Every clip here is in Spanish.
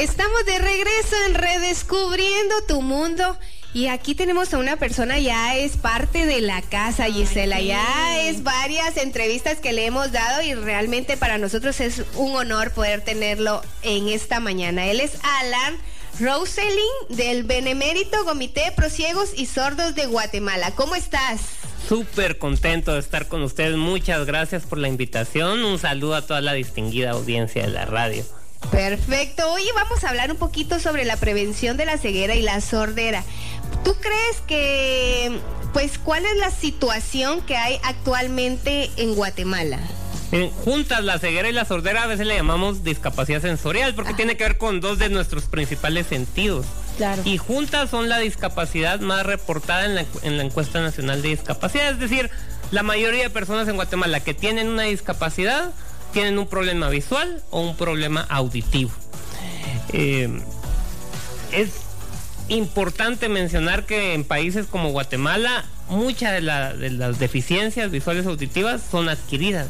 Estamos de regreso en Redescubriendo tu Mundo. Y aquí tenemos a una persona, ya es parte de la casa, Gisela. Ya es varias entrevistas que le hemos dado y realmente para nosotros es un honor poder tenerlo en esta mañana. Él es Alan Roselin del Benemérito Comité Prosiegos y Sordos de Guatemala. ¿Cómo estás? Súper contento de estar con ustedes. Muchas gracias por la invitación. Un saludo a toda la distinguida audiencia de la radio. Perfecto. Hoy vamos a hablar un poquito sobre la prevención de la ceguera y la sordera. ¿Tú crees que, pues, cuál es la situación que hay actualmente en Guatemala? juntas la ceguera y la sordera a veces le llamamos discapacidad sensorial porque tiene que ver con dos de nuestros principales sentidos. Claro. Y juntas son la discapacidad más reportada en la, en la encuesta nacional de discapacidad. Es decir, la mayoría de personas en Guatemala que tienen una discapacidad tienen un problema visual o un problema auditivo. Eh, es importante mencionar que en países como Guatemala muchas de, las deficiencias visuales auditivas son adquiridas.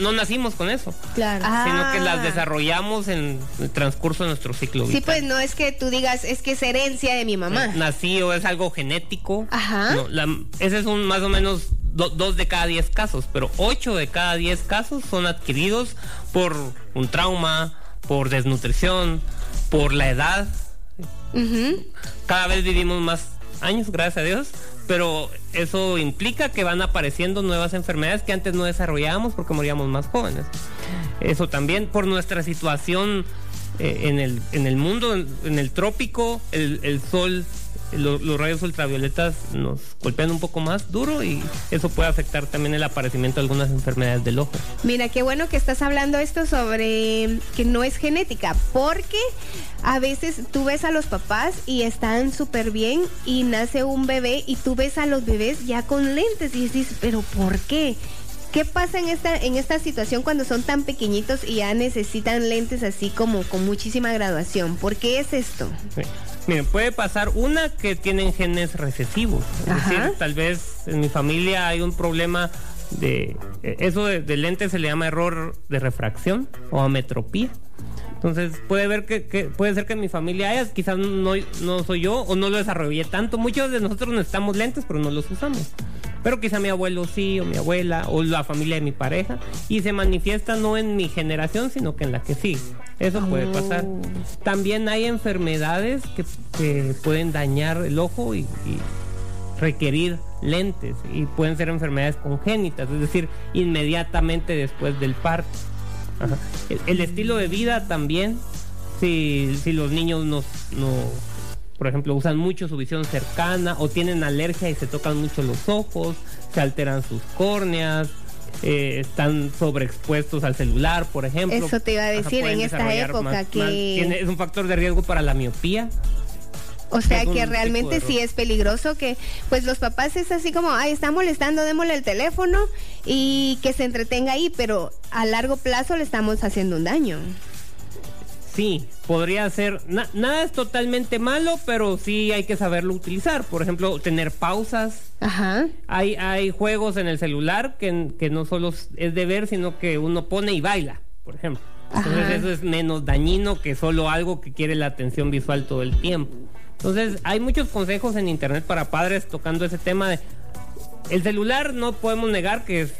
no, nacimos con eso. Claro. Sino que las ah. desarrollamos en el transcurso de nuestro ciclo vital. Sí, pues no es que tú digas, es que es herencia de mi mamá. nací o es algo genético. Ajá. ese es un más o menos dos de cada diez casos, pero ocho de cada diez casos son adquiridos por un trauma, por desnutrición, por la edad. Cada vez vivimos más años, gracias a Dios, pero eso implica que van apareciendo nuevas enfermedades que antes no desarrollábamos porque moríamos más jóvenes. Eso también por nuestra situación eh, en, el, en el mundo, en, el trópico, el, el sol los rayos ultravioletas nos golpean un poco más duro y eso puede afectar también el aparecimiento de algunas enfermedades del ojo. Mira, qué bueno que estás hablando esto sobre que no es genética, porque a veces tú ves a los papás y están súper bien y nace un bebé y tú ves a los bebés ya con lentes y dices, pero ¿por qué? ¿Qué pasa en esta, en esta situación cuando son tan pequeñitos y ya necesitan lentes así como con muchísima graduación? ¿Por qué es esto? Miren, puede pasar una que tienen genes recesivos. Es decir, tal vez en mi familia hay un problema de... Eh, eso de, de lentes se le llama error de refracción o ametropía. Entonces puede ver que, puede ser que en mi familia haya, quizás no, no soy yo o no lo desarrollé tanto. Muchos de nosotros necesitamos lentes, pero no los usamos. Pero quizá mi abuelo sí, o mi abuela, o la familia de mi pareja. Y se manifiesta no en mi generación, sino que en la que sí. Eso puede pasar. También hay enfermedades que, pueden dañar el ojo y, requerir lentes. Y pueden ser enfermedades congénitas, es decir, inmediatamente después del parto. El, estilo de vida también, si, si los niños no, no, por ejemplo, usan mucho su visión cercana o tienen alergia y se tocan mucho los ojos, se alteran sus córneas, eh, están sobreexpuestos al celular, por ejemplo. Eso te iba a decir en esta época que... es un factor de riesgo para la miopía. O sea que realmente sí es peligroso que pues los papás es así como, ay, está molestando, démosle el teléfono y que se entretenga ahí, pero a largo plazo le estamos haciendo un daño. Sí, podría ser, nada es totalmente malo, pero sí hay que saberlo utilizar. Por ejemplo, tener pausas. Ajá. Hay, hay juegos en el celular que, que no solo es de ver, sino que uno pone y baila, por ejemplo. Entonces eso es menos dañino que solo algo que quiere la atención visual todo el tiempo. Entonces, hay muchos consejos en internet para padres tocando ese tema de el celular no podemos negar que es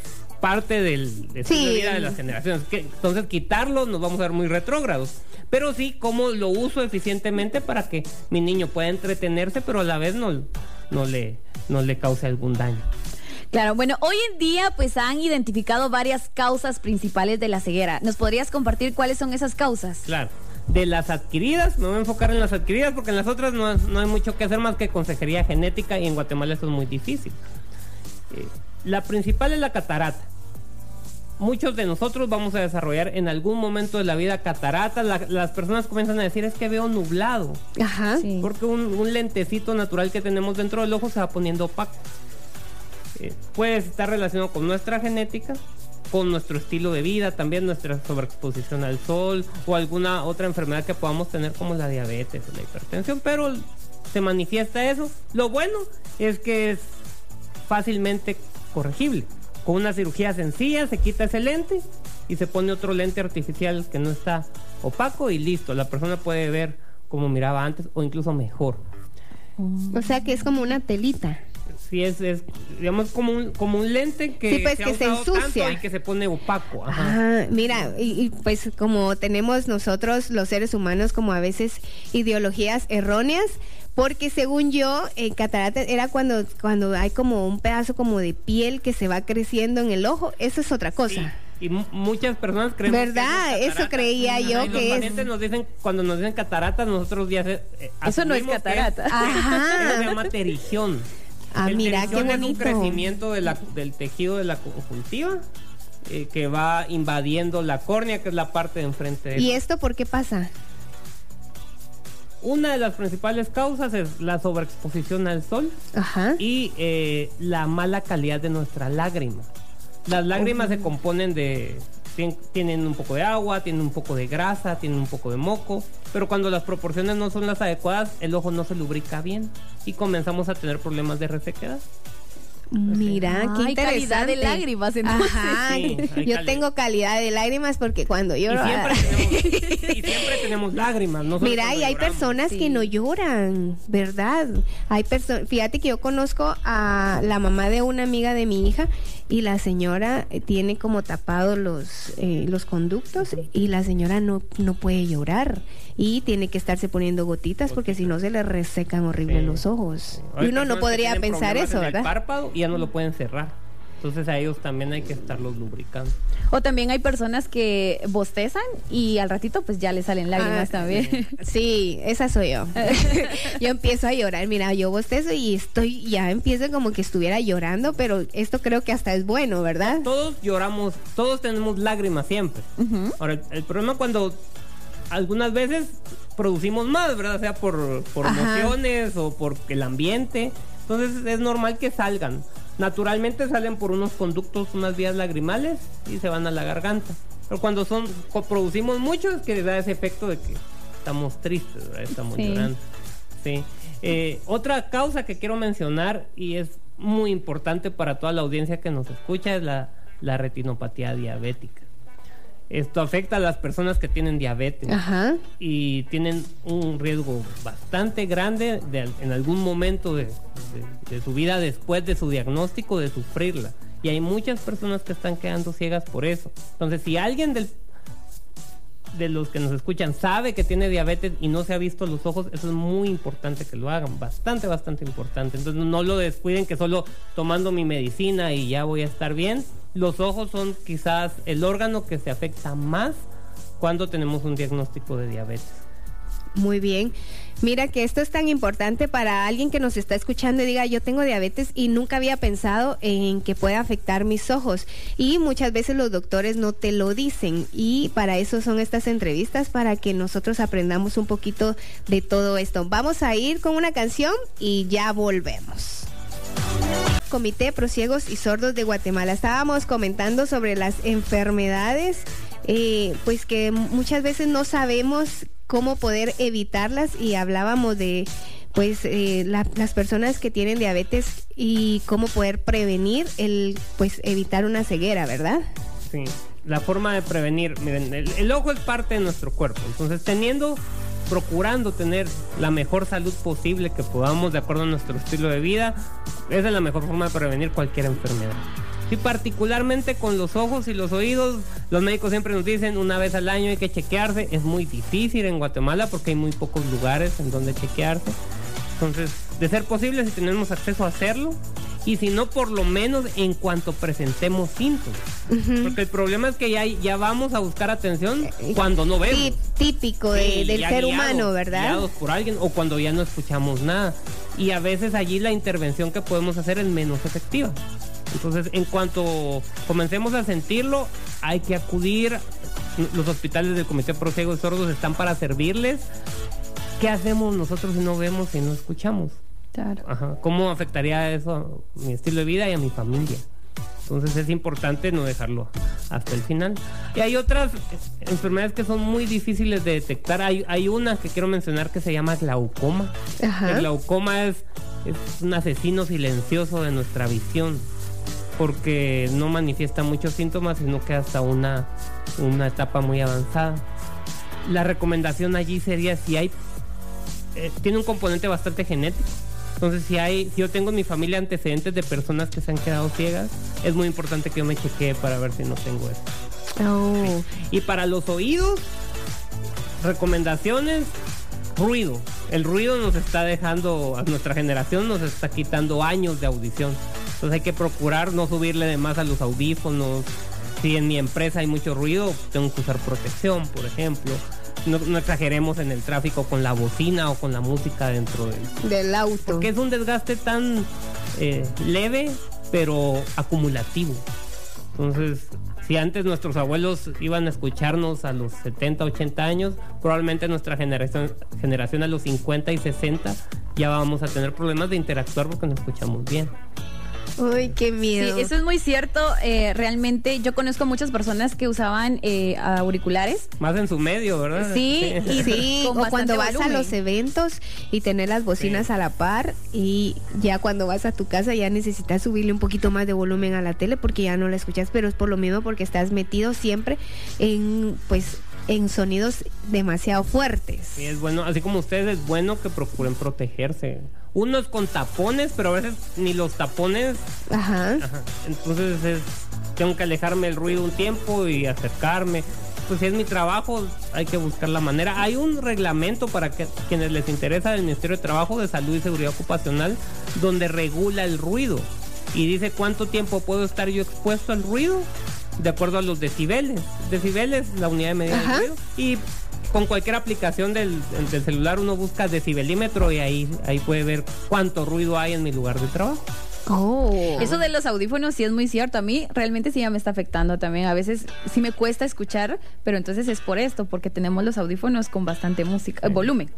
parte del de vida de las generaciones. entonces, quitarlo nos vamos a ver muy retrógrados. Pero sí, cómo lo uso eficientemente para que mi niño pueda entretenerse, pero a la vez no, no, le, no le cause algún daño. Claro, bueno, hoy en día pues han identificado varias causas principales de la ceguera. ¿Nos podrías compartir cuáles son esas causas? Claro de las adquiridas, me voy a enfocar en las adquiridas porque en las otras no, hay mucho que hacer más que consejería genética y en Guatemala eso es muy difícil. Eh, la principal es la catarata. Muchos de nosotros vamos a desarrollar en algún momento de la vida catarata. las personas comienzan a decir es que veo nublado. Ajá. Porque un, lentecito natural que tenemos dentro del ojo se va poniendo opaco. Eh, puede estar relacionado con nuestra genética, con nuestro estilo de vida, también nuestra sobreexposición al sol o alguna otra enfermedad que podamos tener como la diabetes o la hipertensión, pero se manifiesta eso. Lo bueno es que es fácilmente corregible. Con una cirugía sencilla se quita ese lente y se pone otro lente artificial que no está opaco y listo, la persona puede ver como miraba antes o incluso mejor. O sea que es como una telita. Sí, es, es digamos como un, como un lente que, sí, pues, se, que se ensucia y que se pone opaco. Ah, mira, y, y, pues como tenemos nosotros los seres humanos como a veces ideologías erróneas, porque según yo, eh, catarata era cuando, cuando hay como un pedazo como de piel que se va creciendo en el ojo, eso es otra cosa. Sí y muchas personas creen ¿Verdad? Que eso creía yo y que los pacientes nos dicen cuando nos dicen catarata nosotros ya se, eh, eso no es catarata es, Ajá. Eso se llama terición ah el mira qué bonito es un crecimiento de la, del tejido de la conjuntiva eh, que va invadiendo la córnea que es la parte de enfrente de y esto por qué pasa una de las principales causas es la sobreexposición al sol Ajá. y eh, la mala calidad de nuestra lágrima. Las lágrimas se componen de tienen un poco de agua, tienen un poco de grasa, tienen un poco de moco, pero cuando las proporciones no son las adecuadas, el ojo no se lubrica bien y comenzamos a tener problemas de resequedad. Mira, qué interesante. calidad de lágrimas, entonces. Ajá. Sí, Yo tengo calidad de lágrimas porque cuando Y lloro. siempre, tenemos, y siempre tenemos lágrimas. No Mira, y hay lloramos. personas que no lloran, ¿verdad? Hay personas, fíjate que yo conozco a la mamá de una amiga de mi hija y la señora eh, tiene como tapados los eh, los conductos y la señora no no puede llorar y tiene que estarse poniendo gotitas porque si no se le resecan horrible Sí. los ojos. Y uno no podría pensar eso, en el ¿verdad? párpado y ya no lo pueden cerrar. Entonces a ellos también hay que estarlos lubricando. O también hay personas que bostezan y al ratito pues ya le salen lágrimas Ah, también. Sí, esa soy yo. yo empiezo a llorar, mira, yo bostezo y estoy, ya empiezo como que estuviera llorando, pero esto creo que hasta es bueno, ¿verdad? Todos lloramos, todos tenemos lágrimas siempre. Ahora, el, el problema cuando algunas veces producimos más, ¿verdad? Sea por, por emociones o por el ambiente. Entonces es normal que salgan. Naturalmente salen por unos conductos, unas vías lagrimales y se van a la garganta. Pero cuando son producimos mucho es que da ese efecto de que estamos tristes, ¿verdad? estamos Sí. llorando. Sí. Eh, otra causa que quiero mencionar y es muy importante para toda la audiencia que nos escucha es la, la retinopatía diabética. Esto afecta a las personas que tienen diabetes Ajá. y tienen un riesgo bastante grande de, en algún momento de, de- de su vida después de su diagnóstico de sufrirla. Y hay muchas personas que están quedando ciegas por eso. Entonces, si alguien del, de los que nos escuchan sabe que tiene diabetes y no se ha visto los ojos, eso es muy importante que lo hagan. Bastante, bastante importante. Entonces, no lo descuiden que solo tomando mi medicina y ya voy a estar bien. Los ojos son quizás el órgano que se afecta más cuando tenemos un diagnóstico de diabetes. Muy bien. Mira que esto es tan importante para alguien que nos está escuchando y diga, yo tengo diabetes y nunca había pensado en que pueda afectar mis ojos. Y muchas veces los doctores no te lo dicen. Y para eso son estas entrevistas, para que nosotros aprendamos un poquito de todo esto. Vamos a ir con una canción y ya volvemos. Comité Pro Ciegos y Sordos de Guatemala. Estábamos comentando sobre las enfermedades, eh, pues que muchas veces no sabemos cómo poder evitarlas y hablábamos de pues eh, la- las personas que tienen diabetes y cómo poder prevenir el pues evitar una ceguera, ¿verdad? Sí, la forma de prevenir, miren, el, el ojo es parte de nuestro cuerpo, entonces teniendo, procurando tener la mejor salud posible que podamos de acuerdo a nuestro estilo de vida, es la mejor forma de prevenir cualquier enfermedad. Y particularmente con los ojos y los oídos, los médicos siempre nos dicen una vez al año hay que chequearse, es muy difícil en Guatemala porque hay muy pocos lugares en donde chequearse. Entonces, de ser posible, si tenemos acceso a hacerlo, y si no, por lo menos en cuanto presentemos síntomas. Porque el problema es que ya, ya vamos a buscar atención cuando no vemos. Sí, típico de- Sí, del ser guiados, humano, ¿verdad? Guiados por alguien o cuando ya no escuchamos nada. Y a veces allí la intervención que podemos hacer es menos efectiva. Entonces, en cuanto comencemos a sentirlo, hay que acudir. Los hospitales del Comité Pro Ciegos Sordos están para servirles. ¿Qué hacemos nosotros si no vemos y no escuchamos? Claro. Ajá. ¿Cómo afectaría eso a mi estilo de vida y a mi familia? Entonces es importante no dejarlo hasta el final. Y hay otras enfermedades que son muy difíciles de detectar. Hay, hay una que quiero mencionar que se llama glaucoma. Ajá. El glaucoma es, es un asesino silencioso de nuestra visión. porque no manifiesta muchos síntomas, sino que hasta una, una etapa muy avanzada. La recomendación allí sería si hay, eh, tiene un componente bastante genético. Entonces, si hay, si yo tengo en mi familia antecedentes de personas que se han quedado ciegas, es muy importante que yo me chequee para ver si no tengo eso. Oh. Y para los oídos, recomendaciones, ruido. El ruido nos está dejando, a nuestra generación nos está quitando años de audición. Entonces hay que procurar no subirle de más a los audífonos. Si en mi empresa hay mucho ruido, tengo que usar protección, por ejemplo. No, no exageremos en el tráfico con la bocina o con la música dentro del, Del auto. porque es un desgaste tan eh, leve, pero acumulativo. Entonces, si antes nuestros abuelos iban a escucharnos a los 70, 80 años, probablemente nuestra generación, generación a los 50 y 60 ya vamos a tener problemas de interactuar porque no escuchamos bien. Uy, qué Sí, miedo. eso es muy cierto. eh, realmente yo conozco muchas personas que usaban eh, auriculares. Más en su medio, ¿verdad? Sí, y Sí, o cuando vas a los eventos y tener las bocinas Sí. a la par y ya cuando vas a tu casa ya necesitas subirle un poquito más de volumen a la tele porque ya no la escuchas, pero es por lo mismo porque estás metido siempre en pues en sonidos demasiado fuertes. Sí, es bueno, así como ustedes, es bueno que procuren protegerse. Unos con tapones, pero a veces ni los tapones Ajá. Ajá. Entonces es, tengo que alejarme del ruido un tiempo y acercarme. Pues si es mi trabajo, hay que buscar la manera. Hay un reglamento para que, quienes les interesa del Ministerio de Trabajo, de Salud y Seguridad Ocupacional, donde regula el ruido y dice cuánto tiempo puedo estar yo expuesto al ruido de acuerdo a los decibeles. Decibeles, la unidad de medida Ajá. del ruido. Y con cualquier aplicación del, del celular uno busca decibelímetro y ahí, ahí puede ver cuánto ruido hay en mi lugar de trabajo. Oh. Eso de los audífonos sí es muy cierto. A mí realmente sí ya me está afectando también. A veces sí me cuesta escuchar, pero entonces es por esto, porque tenemos los audífonos con bastante música, volumen.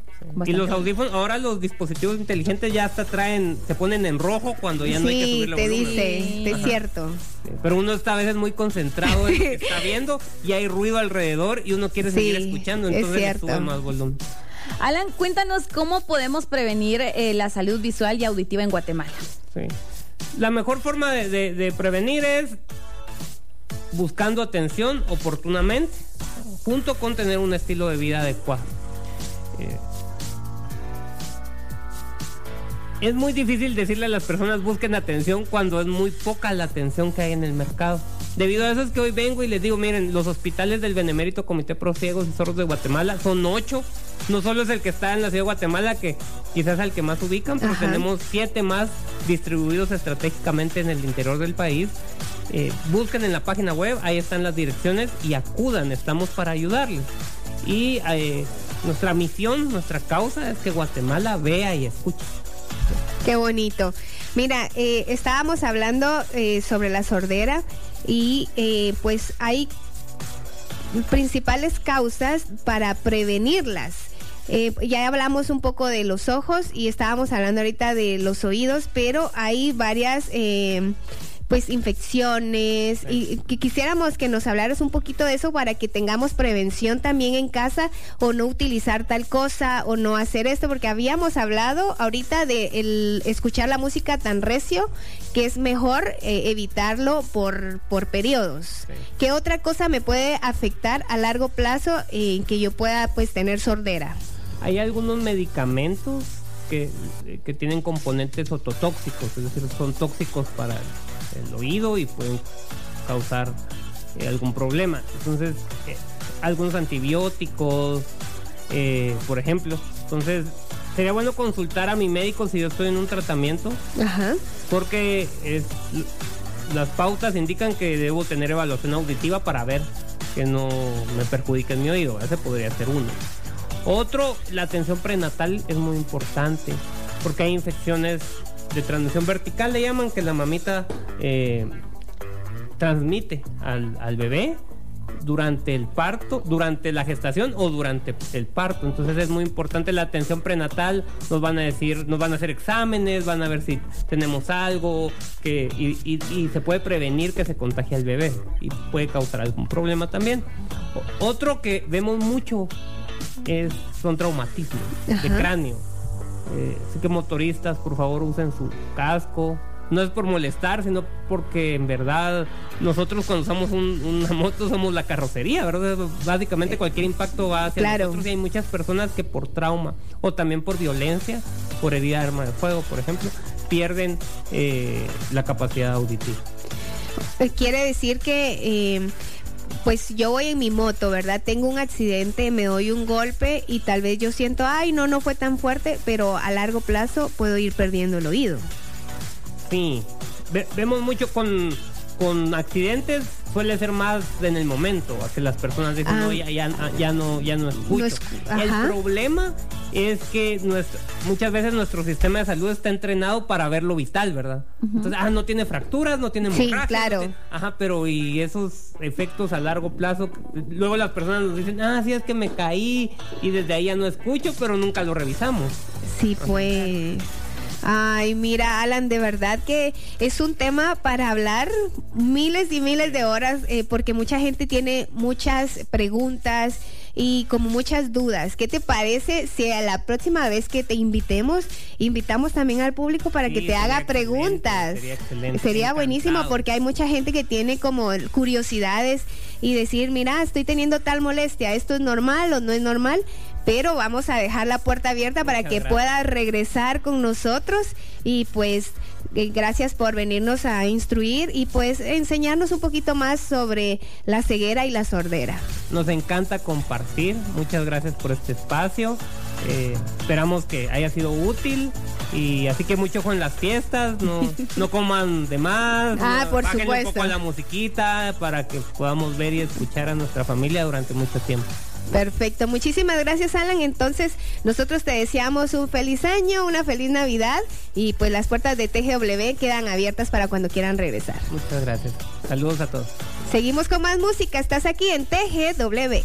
Y los audífonos, ahora los dispositivos inteligentes ya hasta traen, se ponen en rojo cuando ya no hay que sí, subirle te volumen. dice, Sí. es cierto. Sí, Pero uno está a veces muy concentrado en lo que está viendo y hay ruido alrededor y uno quiere Sí, seguir escuchando, es entonces le cierto. sube más volumen. Alan, cuéntanos cómo podemos prevenir eh, la salud visual y auditiva en Guatemala. Sí. La mejor forma de, prevenir es buscando atención oportunamente, junto con tener un estilo de vida adecuado. Eh, es muy difícil decirle a las personas busquen atención cuando es muy poca la atención que hay en el mercado. Debido a eso es que hoy vengo y les digo, miren, los hospitales del Benemérito Comité Pro Ciegos y Sordos de Guatemala son ocho. No solo es el que está en la ciudad de Guatemala, que quizás es el que más ubican, pero Ajá. tenemos siete más distribuidos estratégicamente en el interior del país. Eh, busquen en la página web, ahí están las direcciones y acudan, estamos para ayudarles. Y eh, nuestra misión, nuestra causa es que Guatemala vea y escuche. Qué bonito. Mira, eh, estábamos hablando sobre la sordera y eh, pues hay principales causas para prevenirlas. Eh, ya hablamos un poco de los ojos y estábamos hablando ahorita de los oídos, pero hay varias eh, pues infecciones y, y que quisiéramos que nos hablaras un poquito de eso para que tengamos prevención también en casa o no utilizar tal cosa o no hacer esto porque habíamos hablado ahorita de el escuchar la música tan recio que es mejor eh, evitarlo por, por periodos. Sí. ¿Qué otra cosa me puede afectar a largo plazo en que yo pueda pues tener sordera? Hay algunos medicamentos que, que tienen componentes ototóxicos, es decir, son tóxicos para el, oído y pueden causar eh, algún problema. Entonces, eh, algunos antibióticos, eh, por ejemplo. Entonces, sería bueno consultar a mi médico si yo estoy en un tratamiento, Ajá. porque es, las pautas indican que debo tener evaluación auditiva para ver que no me perjudique en mi oído. Ese podría ser uno. Otro, la atención prenatal es muy importante porque hay infecciones de transmisión vertical, le llaman que la mamita eh, transmite al, al bebé durante el parto, durante la gestación o durante el parto. Entonces es muy importante la atención prenatal. Nos van a decir, nos van a hacer exámenes, van a ver si tenemos algo que y, y- y se puede prevenir que se contagie al bebé y puede causar algún problema también. Otro que vemos mucho es son traumatismos de Ajá. cráneo. Eh, así que motoristas, por favor, usen su casco no es por molestar, sino porque en verdad nosotros cuando usamos una moto somos la carrocería, ¿verdad? Básicamente cualquier impacto va hacia Claro. nosotros y hay muchas personas que por trauma o también por violencia, por herida de arma de fuego, por ejemplo, pierden eh, la capacidad auditiva. Eh, Quiere decir que, eh, pues yo voy en mi moto, ¿verdad? Tengo un accidente, me doy un golpe y tal vez yo siento, ay, no, no fue tan fuerte, pero a largo plazo puedo ir perdiendo el oído. Sí, Ve- vemos mucho con, con accidentes, suele ser más en el momento, que las personas dicen, Ah. no, ya, ya, ya no, ya no escucho. No el problema es que nuestro- muchas veces nuestro sistema de salud está entrenado para ver lo vital, ¿verdad? Entonces, ah, no tiene fracturas, no tiene Sí, hemorragia, claro. no tiene- ajá, pero y esos efectos a largo plazo, luego las personas nos dicen, ah, sí es que me caí y desde ahí ya no escucho, pero nunca lo revisamos. Sí, pues. Ay, mira, Alan, de verdad que es un tema para hablar miles y miles de horas, eh, porque mucha gente tiene muchas preguntas y como muchas dudas. ¿Qué te parece si a la próxima vez que te invitemos, invitamos también al público para Sí, que te haga preguntas? sería excelente, Sería buenísimo encantado. porque hay mucha gente que tiene como curiosidades y decir, mira, estoy teniendo tal molestia, ¿esto es normal o no es normal? Pero vamos a dejar la puerta abierta para que gracias. pueda regresar con nosotros y pues eh, gracias por venirnos a instruir y pues enseñarnos un poquito más sobre la ceguera y la sordera. Nos encanta compartir. Muchas gracias por este espacio. Eh, esperamos que haya sido útil. Y así que mucho con las fiestas. No, no coman de más. Ah, no, por supuesto. un poco la musiquita para que podamos ver y escuchar a nuestra familia durante mucho tiempo. Perfecto, muchísimas gracias Alan. Entonces nosotros te deseamos un feliz año, una feliz Navidad y pues las puertas de TGW quedan abiertas para cuando quieran regresar. Muchas gracias. Saludos a todos. Seguimos con más música. Estás aquí en TGW.